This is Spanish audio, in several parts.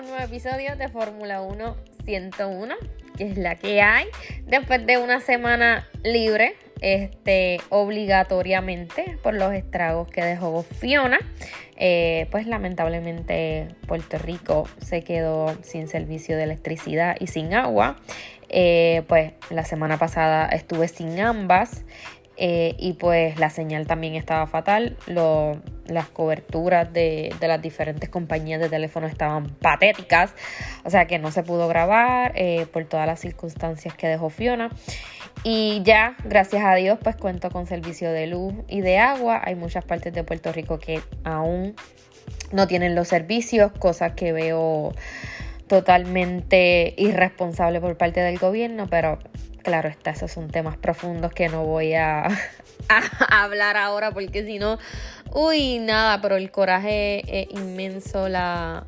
Un nuevo episodio de Fórmula 1 101, que es la que hay después de una semana libre, este, obligatoriamente por los estragos que dejó Fiona. Eh, pues lamentablemente Puerto Rico se quedó sin servicio de electricidad y sin agua. Eh, pues la semana pasada estuve sin ambas. Eh, y pues la señal también estaba fatal. las coberturas de, las diferentes compañías de teléfono estaban patéticas. O sea que no se pudo grabar eh, por todas las circunstancias que dejó Fiona. Y ya, gracias a Dios, pues cuento con servicio de luz y de agua. Hay muchas partes de Puerto Rico que aún no tienen los servicios, cosas que veo totalmente irresponsable por parte del gobierno, pero claro está, esos son temas profundos que no voy a, hablar ahora porque si no, uy, nada, pero el coraje es inmenso, la,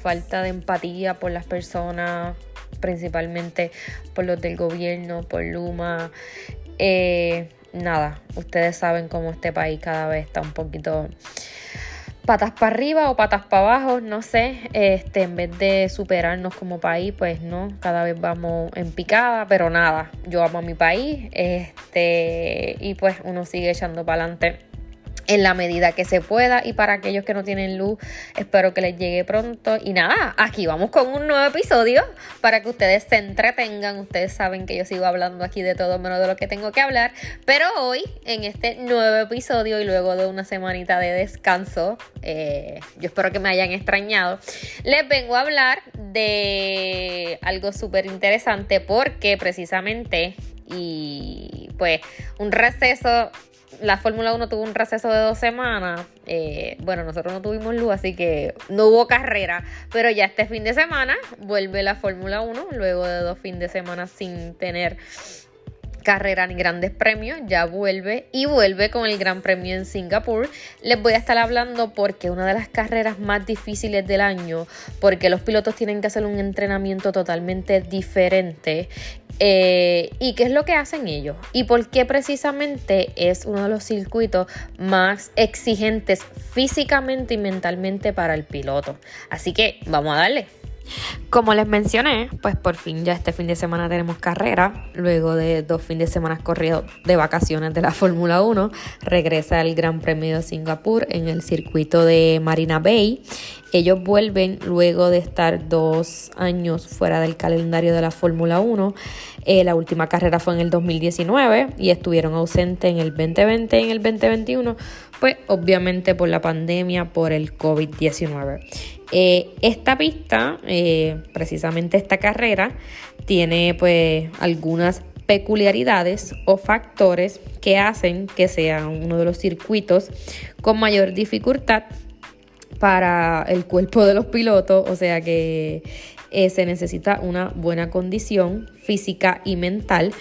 falta de empatía por las personas, principalmente por los del gobierno, por Luma. Eh, nada, ustedes saben cómo este país cada vez está un poquito patas para arriba o patas para abajo, no sé, este, en vez de superarnos como país, pues no, cada vez vamos en picada, pero nada, yo amo a mi país, este, y pues uno sigue echando para adelante en la medida que se pueda. Y para aquellos que no tienen luz espero que les llegue pronto. Y nada, aquí vamos con un nuevo episodio para que ustedes se entretengan, ustedes saben que yo sigo hablando aquí de todo menos de lo que tengo que hablar, pero hoy en este nuevo episodio y luego de una semanita de descanso, eh, yo espero que me hayan extrañado, les vengo a hablar de algo súper interesante porque precisamente y pues un receso la Fórmula 1 tuvo un receso de dos semanas. Eh, bueno, nosotros no tuvimos luz, así que no hubo carrera. Pero ya este fin de semana vuelve la Fórmula 1, luego de dos fines de semana sin tener carrera ni grandes premios, ya vuelve y vuelve con el Gran Premio en Singapur. Les voy a estar hablando porque una de las carreras más difíciles del año, porque los pilotos tienen que hacer un entrenamiento totalmente diferente eh, ¿Y qué es lo que hacen ellos? ¿Y por qué precisamente es uno de los circuitos más exigentes físicamente y mentalmente para el piloto? Así que vamos a darle. Como les mencioné, pues por fin ya este fin de semana tenemos carrera. Luego de dos fines de semana corridos de vacaciones de la Fórmula 1, regresa el Gran Premio de Singapur en el circuito de Marina Bay. Ellos vuelven luego de estar dos años fuera del calendario de la Fórmula 1. Eh, la última carrera fue en el 2019 y estuvieron ausentes en el 2020 y en el 2021, pues obviamente por la pandemia, por el COVID-19. Eh, esta pista, eh, precisamente esta carrera, tiene pues algunas peculiaridades o factores que hacen que sea uno de los circuitos con mayor dificultad para el cuerpo de los pilotos, o sea que eh, se necesita una buena condición física y mental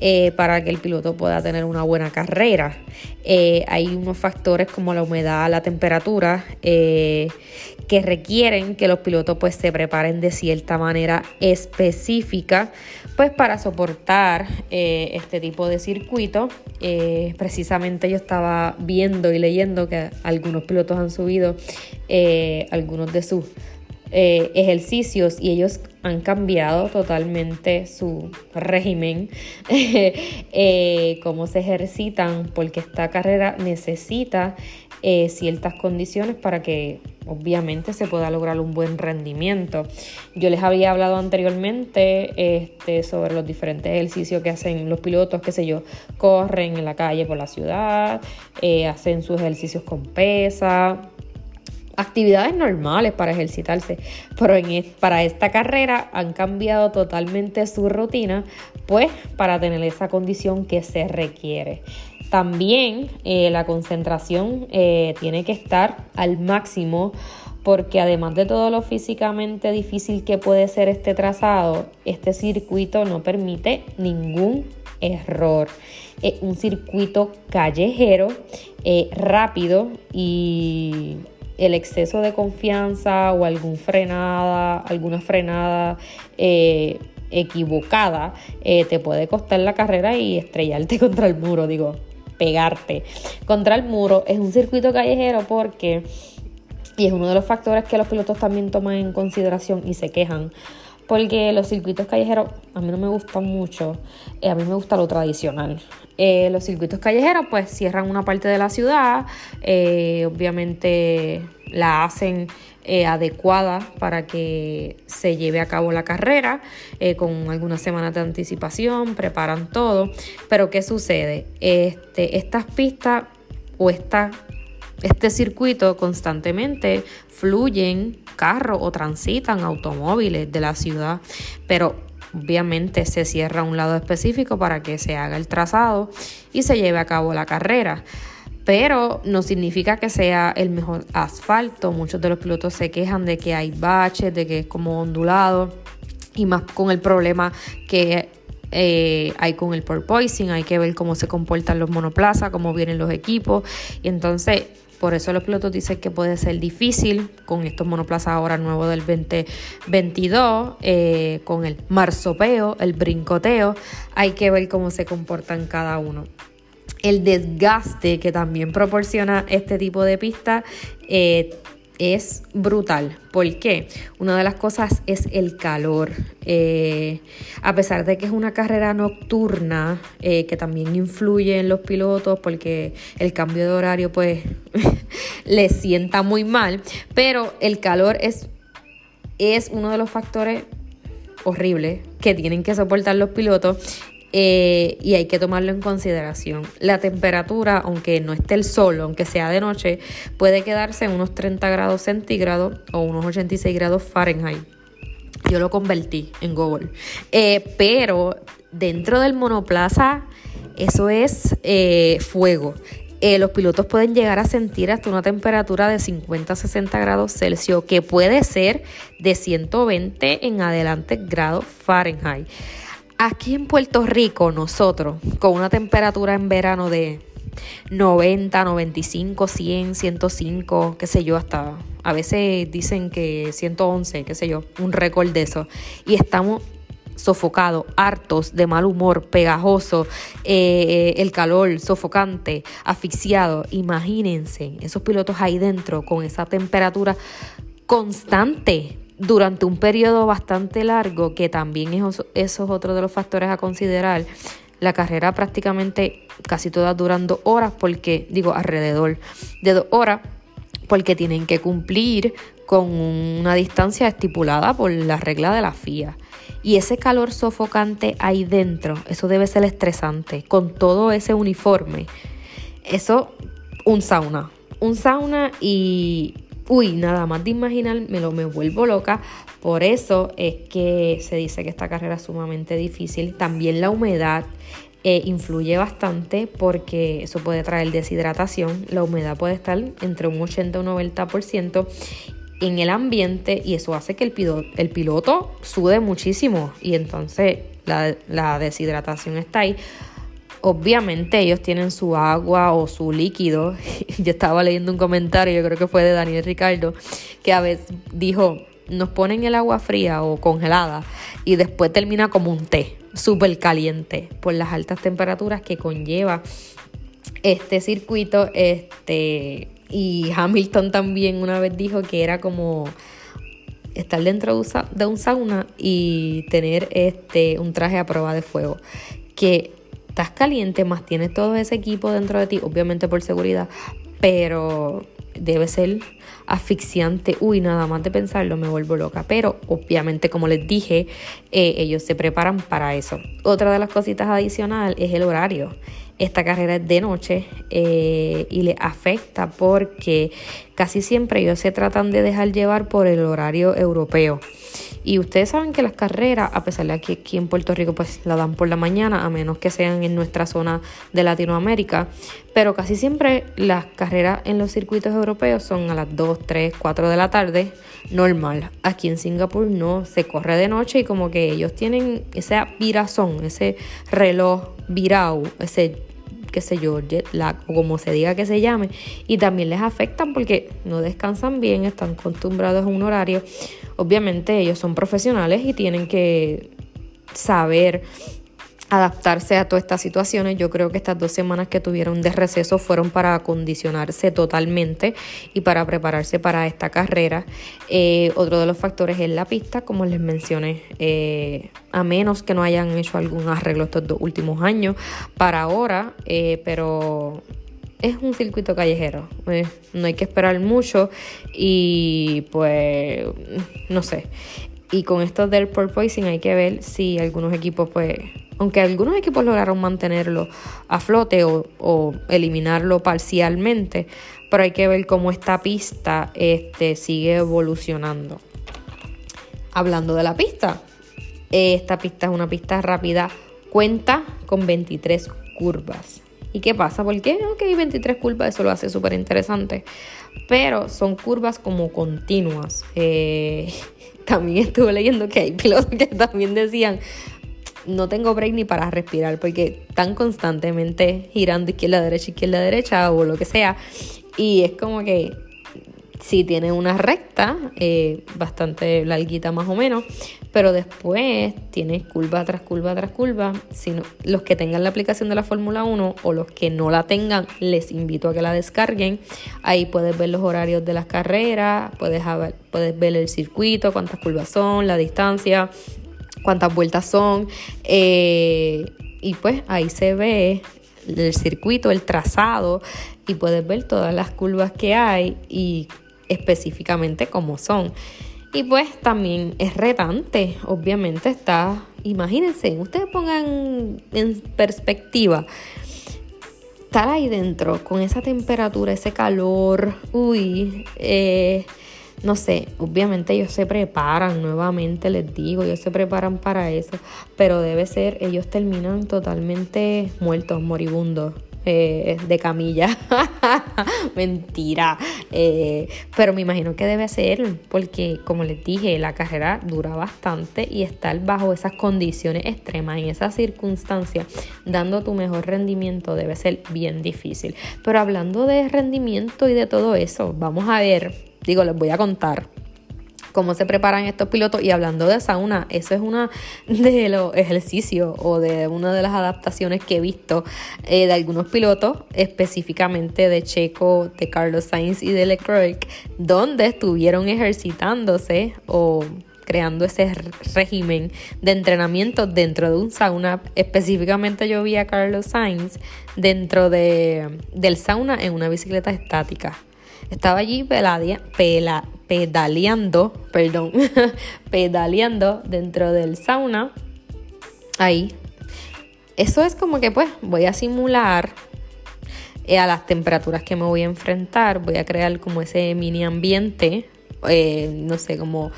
eh, para que el piloto pueda tener una buena carrera. Eh, hay unos factores como la humedad, la temperatura, que requieren que los pilotos pues, se preparen de cierta manera específica pues, para soportar este tipo de circuito. precisamente yo estaba viendo y leyendo que algunos pilotos han subido algunos de sus eh, ejercicios y ellos han cambiado totalmente su régimen, eh, cómo se ejercitan, porque esta carrera necesita eh, ciertas condiciones para que obviamente se pueda lograr un buen rendimiento. Yo les había hablado anteriormente este, sobre los diferentes ejercicios que hacen los pilotos, qué sé yo, corren en la calle por la ciudad, hacen sus ejercicios con pesa, actividades normales para ejercitarse, pero en, para esta carrera han cambiado totalmente su rutina, pues para tener esa condición que se requiere. También eh, la concentración eh, tiene que estar al máximo porque además de todo lo físicamente difícil que puede ser este trazado, este circuito no permite ningún error. Es un circuito callejero, eh, rápido y el exceso de confianza o algún frenada, alguna frenada equivocada te puede costar la carrera y estrellarte contra el muro, digo, pegarte contra el muro. Es un circuito callejero porque, y es uno de los factores que los pilotos también toman en consideración y se quejan, porque los circuitos callejeros a mí no me gustan mucho, eh, a mí me gusta lo tradicional. Eh, los circuitos callejeros pues cierran una parte de la ciudad, eh, obviamente la hacen adecuada para que se lleve a cabo la carrera con algunas semanas de anticipación, preparan todo, pero ¿qué sucede? Este, estas pistas o esta, este circuito constantemente fluyen carros o transitan automóviles de la ciudad, pero obviamente se cierra un lado específico para que se haga el trazado y se lleve a cabo la carrera. Pero no significa que sea el mejor asfalto. Muchos de los pilotos se quejan de que hay baches, de que es como ondulado. Y más con el problema que eh, hay con el porpoising, hay que ver cómo se comportan los monoplazas, cómo vienen los equipos. Y entonces por eso los pilotos dicen que puede ser difícil con estos monoplazas ahora nuevos del 2022, eh, con el marsopeo, el brincoteo. Hay que ver cómo se comportan cada uno. El desgaste que también proporciona este tipo de pista eh, es brutal. ¿Por qué? Una de las cosas es el calor. Eh, a pesar de que es una carrera nocturna, eh, que también influye en los pilotos, porque el cambio de horario pues les sienta muy mal, pero el calor es, es uno de los factores horribles que tienen que soportar los pilotos eh, y hay que tomarlo en consideración. La temperatura, aunque no esté el sol, aunque sea de noche, puede quedarse en unos 30 grados centígrados o unos 86 grados Fahrenheit. Yo lo convertí en Google. Eh, pero dentro del monoplaza, eso es eh, fuego. los pilotos pueden llegar a sentir hasta una temperatura de 50 a 60 grados Celsius, que puede ser de 120 en adelante grados Fahrenheit. Aquí en Puerto Rico, nosotros, con una temperatura en verano de 90, 95, 100, 105, qué sé yo, hasta a veces dicen que 111, qué sé yo, un récord de eso. Y estamos sofocados, hartos, de mal humor, pegajoso, eh, el calor sofocante, asfixiado. Imagínense esos pilotos ahí dentro con esa temperatura constante durante un periodo bastante largo, que también eso, es otro de los factores a considerar. La carrera prácticamente casi todas durando horas, porque digo alrededor de dos horas, porque tienen que cumplir con una distancia estipulada por la regla de la FIA. Y ese calor sofocante ahí dentro, eso debe ser estresante, con todo ese uniforme. Eso, un sauna. Un sauna y uy, nada más de imaginar, me lo me vuelvo loca. Por eso es que se dice que esta carrera es sumamente difícil. También la humedad eh, influye bastante porque eso puede traer deshidratación. La humedad puede estar entre un 80 y un 90% en el ambiente y eso hace que el piloto, el sude muchísimo y entonces la deshidratación está ahí. Obviamente ellos tienen su agua o su líquido. Yo estaba leyendo un comentario, yo creo que fue de Daniel Ricardo, que a veces dijo, nos ponen el agua fría o congelada y después termina como un té, súper caliente, por las altas temperaturas que conlleva este circuito. Este, y Hamilton también una vez dijo que era como estar dentro de un sauna y tener este un traje a prueba de fuego que estás caliente, más tienes todo ese equipo dentro de ti, obviamente por seguridad, pero debe ser asfixiante. Uy, nada más de pensarlo me vuelvo loca. Pero obviamente, como les dije, eh, ellos se preparan para eso. Otra de las cositas adicionales es el horario. Esta carrera es de noche eh, y le afecta porque casi siempre ellos se tratan de dejar llevar por el horario europeo. Y ustedes saben que las carreras, a pesar de que aquí en Puerto Rico pues la dan por la mañana, a menos que sean en nuestra zona de Latinoamérica, pero casi siempre las carreras en los circuitos europeos son a las 2, 3, 4 de la tarde, normal. Aquí en Singapur no, se corre de noche y como que ellos tienen ese virazón, ese reloj virado, ese qué sé yo, jet lag o como se diga que se llame, y también les afectan porque no descansan bien, están acostumbrados a un horario. Obviamente ellos son profesionales y tienen que saber adaptarse a todas estas situaciones. Yo creo que estas dos semanas que tuvieron de receso fueron para acondicionarse totalmente y para prepararse para esta carrera. Eh, otro de los factores es la pista, como les mencioné, eh, a menos que no hayan hecho algún arreglo estos dos últimos años para ahora, eh, pero es un circuito callejero, no hay que esperar mucho y pues no sé. Y con esto del porpoising hay que ver si algunos equipos pues aunque algunos equipos lograron mantenerlo a flote o, eliminarlo parcialmente, pero hay que ver cómo esta pista este, sigue evolucionando. Hablando de la pista, esta pista es una pista rápida, cuenta con 23 curvas. ¿Y qué pasa? Porque, ok, 23 curvas, eso lo hace súper interesante. Pero son curvas como continuas. Eh, también estuve leyendo que hay pilotos que también decían, no tengo break ni para respirar porque están constantemente girando izquierda, derecha, izquierda, derecha o lo que sea. Y es como que sí tiene una recta, eh, bastante larguita más o menos, pero después tiene curva tras curva tras curva. Si los que tengan la aplicación de la Fórmula 1 o los que no la tengan, les invito a que la descarguen. Ahí puedes ver los horarios de las carreras, puedes, puedes ver el circuito, cuántas curvas son, la distancia, cuántas vueltas son. Eh, y pues ahí se ve el circuito, el trazado y puedes ver todas las curvas que hay y específicamente cómo son. Y pues también es retante, obviamente está, imagínense, ustedes pongan en perspectiva, estar ahí dentro con esa temperatura, ese calor, uy, eh, no sé, obviamente ellos se preparan nuevamente, les digo, ellos se preparan para eso, pero debe ser, ellos terminan totalmente muertos, moribundos. Eh, de camilla. Mentira. Eh, pero me imagino que debe ser, porque como les dije, la carrera dura bastante y estar bajo esas condiciones extremas, en esas circunstancias, dando tu mejor rendimiento, debe ser bien difícil. Pero hablando de rendimiento y de todo eso, vamos a ver Digo, les voy a contar cómo se preparan estos pilotos y hablando de sauna, eso es una de los ejercicios o de una de las adaptaciones que he visto eh, de algunos pilotos, específicamente de Checo, de Carlos Sainz y de Leclerc, donde estuvieron ejercitándose o creando ese régimen de entrenamiento dentro de un sauna. Específicamente yo vi a Carlos Sainz dentro de, del sauna en una bicicleta estática. Estaba allí pedaleando, perdón, pedaleando dentro del sauna. Ahí. Eso es como que pues voy a simular eh, a las temperaturas que me voy a enfrentar. Voy a crear como ese mini ambiente. Eh, no sé, como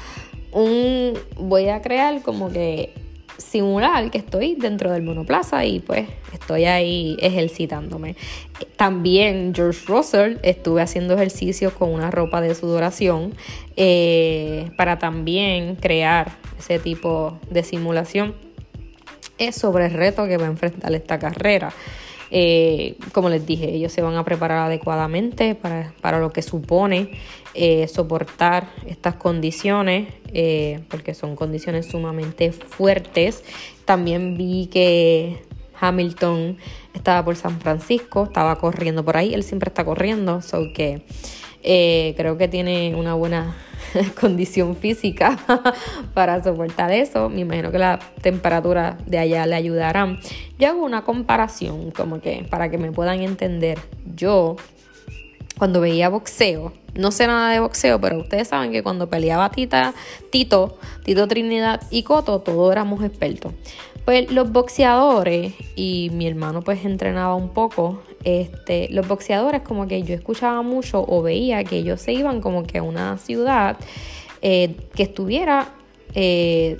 un... Voy a crear como que simular que estoy dentro del monoplaza y pues estoy ahí ejercitándome. También George Russell estuve haciendo ejercicios con una ropa de sudoración eh, para también crear ese tipo de simulación. Es sobre el reto que va a enfrentar esta carrera. Eh, como les dije, ellos se van a preparar adecuadamente para, lo que supone eh, soportar estas condiciones, eh, porque son condiciones sumamente fuertes. También vi que Hamilton estaba por San Francisco, estaba corriendo por ahí, él siempre está corriendo, so que creo que tiene una buena condición física para soportar eso. Me imagino que la temperatura de allá le ayudarán. Yo hago una comparación, como que para que me puedan entender. Yo, cuando veía boxeo, no sé nada de boxeo, pero ustedes saben que cuando peleaba Tita, Tito, Tito Trinidad y Coto, todos éramos expertos. Pues los boxeadores, y mi hermano pues entrenaba un poco, este, los boxeadores como que yo escuchaba mucho o veía que ellos se iban como que a una ciudad eh, que estuviera eh,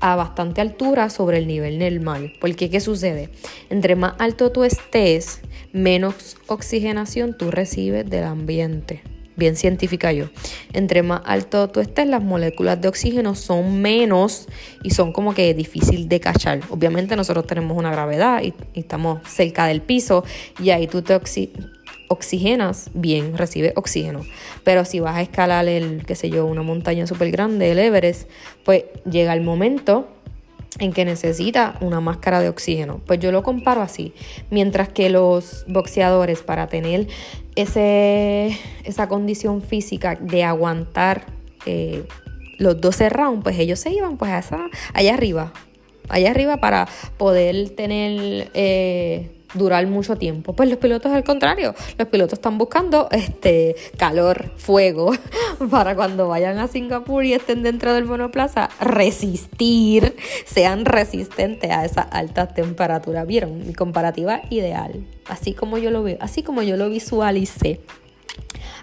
a bastante altura sobre el nivel normal. Porque, ¿qué sucede? Entre más alto tú estés, menos oxigenación tú recibes del ambiente. Bien científica yo. Entre más alto tú estés, las moléculas de oxígeno son menos y son como que difícil de cachar. Obviamente nosotros tenemos una gravedad y, estamos cerca del piso y ahí tú te oxigenas bien, recibes oxígeno. Pero si vas a escalar el, qué sé yo, una montaña súper grande, el Everest, pues llega el momento en que necesita una máscara de oxígeno. Pues yo lo comparo así. Mientras que los boxeadores para tener ese, esa condición física de aguantar eh, los 12 rounds, pues ellos se iban pues a esa, allá arriba. Allá arriba para poder tener... Eh, durar mucho tiempo. Pues los pilotos al contrario, los pilotos están buscando este calor, fuego, para cuando vayan a Singapur y estén dentro del monoplaza, resistir, sean resistentes a esa alta temperatura. ¿Vieron? Mi comparativa ideal. Así como yo lo veo, así como yo lo visualicé.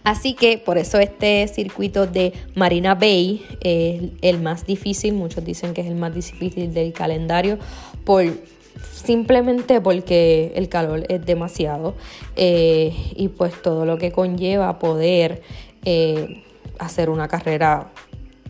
Así que por eso este circuito de Marina Bay es el más difícil, muchos dicen que es el más difícil del calendario por simplemente porque el calor es demasiado eh, y pues todo lo que conlleva poder eh, hacer una carrera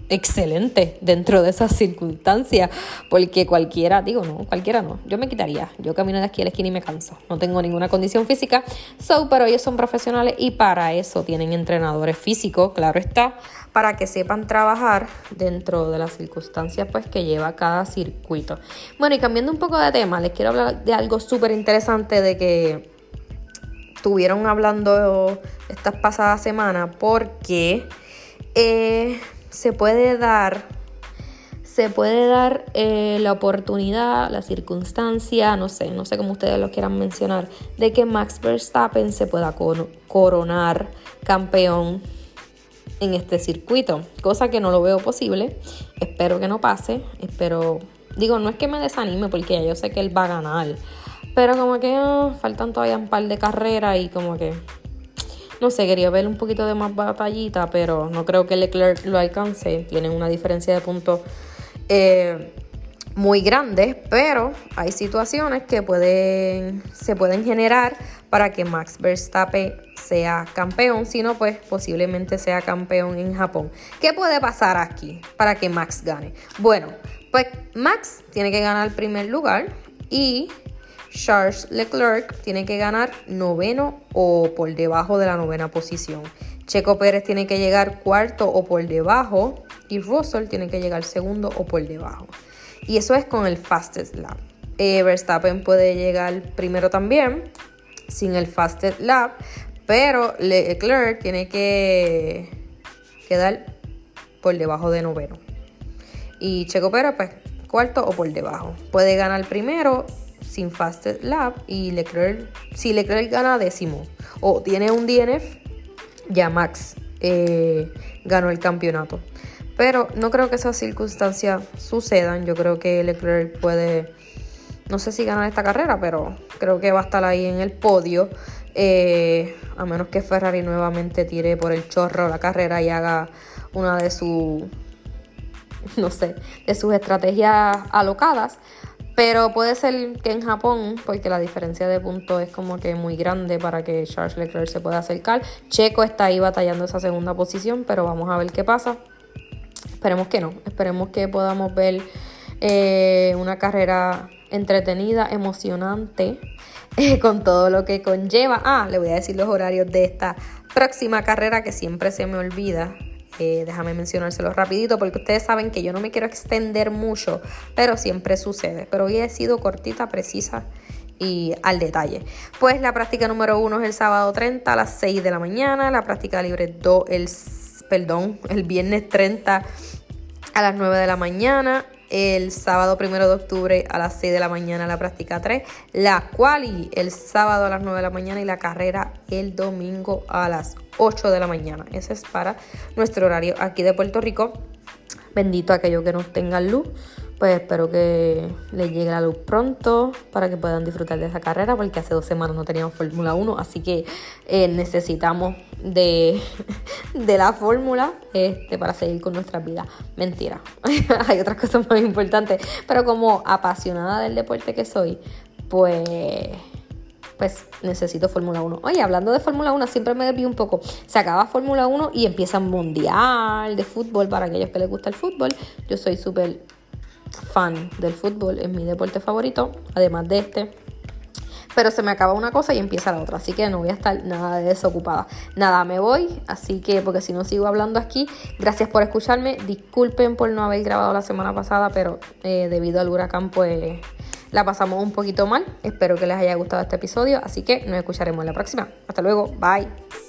excelente dentro de esas circunstancias, porque cualquiera, digo no, cualquiera no, yo me quitaría, yo camino de aquí a la esquina y me canso, no tengo ninguna condición física, so, pero ellos son profesionales y para eso tienen entrenadores físicos, claro está, para que sepan trabajar dentro de las circunstancias pues que lleva cada circuito. Bueno, y cambiando un poco de tema, les quiero hablar de algo súper interesante de que estuvieron hablando estas pasadas semanas porque eh, se puede dar se puede dar eh, la oportunidad, la circunstancia, no sé, no sé cómo ustedes lo quieran mencionar, de que Max Verstappen se pueda coronar campeón en este circuito, cosa que no lo veo posible. Espero que no pase, espero, digo, no es que me desanime porque ya yo sé que él va a ganar, pero como que ah, faltan todavía un par de carreras y como que no sé, quería ver un poquito de más batallita, pero no creo que Leclerc lo alcance. Tienen una diferencia de puntos eh, muy grande, pero hay situaciones que pueden, se pueden generar para que Max Verstappen sea campeón, si no, pues posiblemente sea campeón en Japón. ¿Qué puede pasar aquí para que Max gane? Bueno, pues Max tiene que ganar el primer lugar y Charles Leclerc tiene que ganar noveno o por debajo de la novena posición. Checo Pérez tiene que llegar cuarto o por debajo y Russell tiene que llegar segundo o por debajo. Y eso es con el fastest lap. Eh, Verstappen puede llegar primero también sin el fastest lap, pero Leclerc tiene que quedar por debajo de noveno. Y Checo Pérez, pues, cuarto o por debajo. Puede ganar primero sin fastest lap y Leclerc, si Leclerc gana décimo o tiene un DNF, ya Max eh, ganó el campeonato. Pero no creo que esas circunstancias sucedan. Yo creo que Leclerc puede, no sé si ganar esta carrera, pero creo que va a estar ahí en el podio. Eh, a menos que Ferrari nuevamente tire por el chorro la carrera y haga una de sus, no sé, de sus estrategias alocadas. Pero puede ser que en Japón, porque la diferencia de puntos es como que muy grande para que Charles Leclerc se pueda acercar. Checo está ahí batallando esa segunda posición, pero vamos a ver qué pasa. Esperemos que no, esperemos que podamos ver eh, una carrera entretenida, emocionante, con todo lo que conlleva. Ah, le voy a decir los horarios de esta próxima carrera que siempre se me olvida. Eh, déjame mencionárselo rapidito porque ustedes saben que yo no me quiero extender mucho, pero siempre sucede. Pero hoy he sido cortita, precisa y al detalle. Pues la práctica número uno es el sábado 30 a las 6 de la mañana, la práctica libre 2 el perdón, el viernes 30 a las 9 de la mañana, el sábado 1 de octubre a las 6 de la mañana la práctica 3, la cual el sábado a las 9 de la mañana y la carrera el domingo a las 8 de la mañana. Ese es para nuestro horario aquí de Puerto Rico. Bendito aquellos que nos tengan luz, pues espero que les llegue la luz pronto para que puedan disfrutar de esa carrera, porque hace dos semanas no teníamos Fórmula 1, así que eh, necesitamos de, de la fórmula este, para seguir con nuestras vidas. Mentira, hay otras cosas más importantes, pero como apasionada del deporte que soy, pues pues necesito Fórmula 1. Oye, hablando de Fórmula 1, siempre me desvío un poco. Se acaba Fórmula 1 y empieza un mundial de fútbol para aquellos que les gusta el fútbol. Yo soy súper fan del fútbol, es mi deporte favorito, además de este. Pero se me acaba una cosa y empieza la otra, así que no voy a estar nada desocupada. Nada, me voy, así que porque si no sigo hablando aquí, gracias por escucharme. Disculpen por no haber grabado la semana pasada, pero eh, debido al huracán, pues la pasamos un poquito mal. Espero que les haya gustado este episodio, así que nos escucharemos en la próxima. Hasta luego, bye.